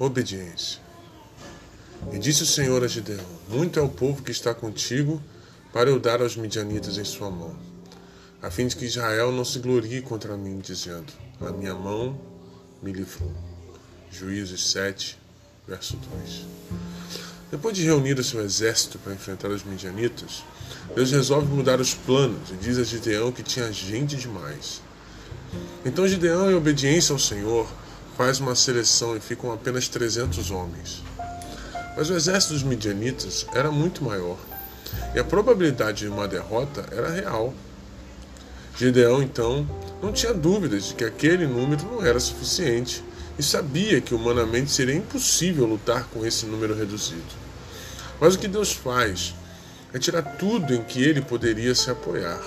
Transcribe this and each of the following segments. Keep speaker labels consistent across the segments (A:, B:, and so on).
A: Obediência. E disse o Senhor a Gideão: Muito é o povo que está contigo para eu dar aos midianitas em sua mão, a fim de que Israel não se glorie contra mim, dizendo: A minha mão me livrou. Juízes 7, verso 2. Depois de reunir o seu exército para enfrentar os midianitas, Deus resolve mudar os planos e diz a Gideão que tinha gente demais. Então Gideão, em obediência ao Senhor, faz uma seleção e ficam apenas 300 homens. Mas o exército dos midianitas era muito maior e a probabilidade de uma derrota era real. Gideão, então, não tinha dúvidas de que aquele número não era suficiente e sabia que humanamente seria impossível lutar com esse número reduzido. Mas o que Deus faz é tirar tudo em que ele poderia se apoiar.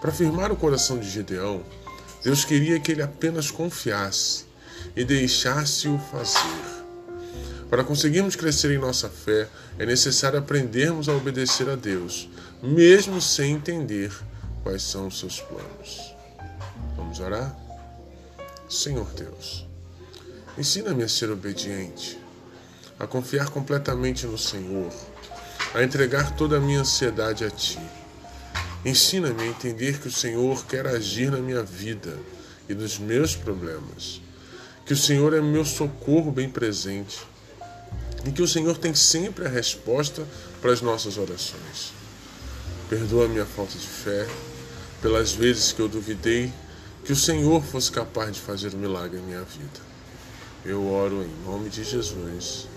A: Para firmar o coração de Gideão, Deus queria que ele apenas confiasse e deixasse-o fazer. Para conseguirmos crescer em nossa fé, é necessário aprendermos a obedecer a Deus, mesmo sem entender quais são os seus planos. Vamos orar? Senhor Deus, ensina-me a ser obediente, a confiar completamente no Senhor, a entregar toda a minha ansiedade a Ti. Ensina-me a entender que o Senhor quer agir na minha vida e nos meus problemas que o Senhor é meu socorro bem presente e que o Senhor tem sempre a resposta para as nossas orações. Perdoa a minha falta de fé pelas vezes que eu duvidei que o Senhor fosse capaz de fazer um milagre em minha vida. Eu oro em nome de Jesus.